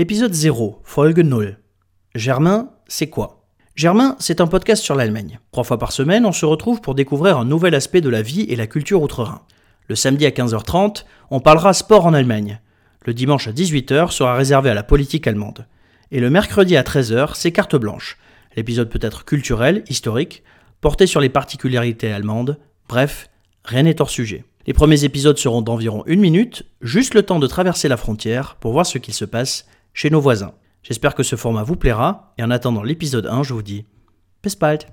Épisode 0, Folge 0. Germain, c'est quoi? Germain, c'est un podcast sur l'Allemagne. Trois fois par semaine, on se retrouve pour découvrir un nouvel aspect de la vie et la culture outre-Rhin. Le samedi à 15h30, on parlera sport en Allemagne. Le dimanche à 18h sera réservé à la politique allemande. Et le mercredi à 13h, c'est carte blanche. L'épisode peut être culturel, historique, porté sur les particularités allemandes, bref, rien n'est hors sujet. Les premiers épisodes seront d'environ une minute, juste le temps de traverser la frontière pour voir ce qu'il se passe chez nos voisins. J'espère que ce format vous plaira, et en attendant l'épisode 1, je vous dis bis bald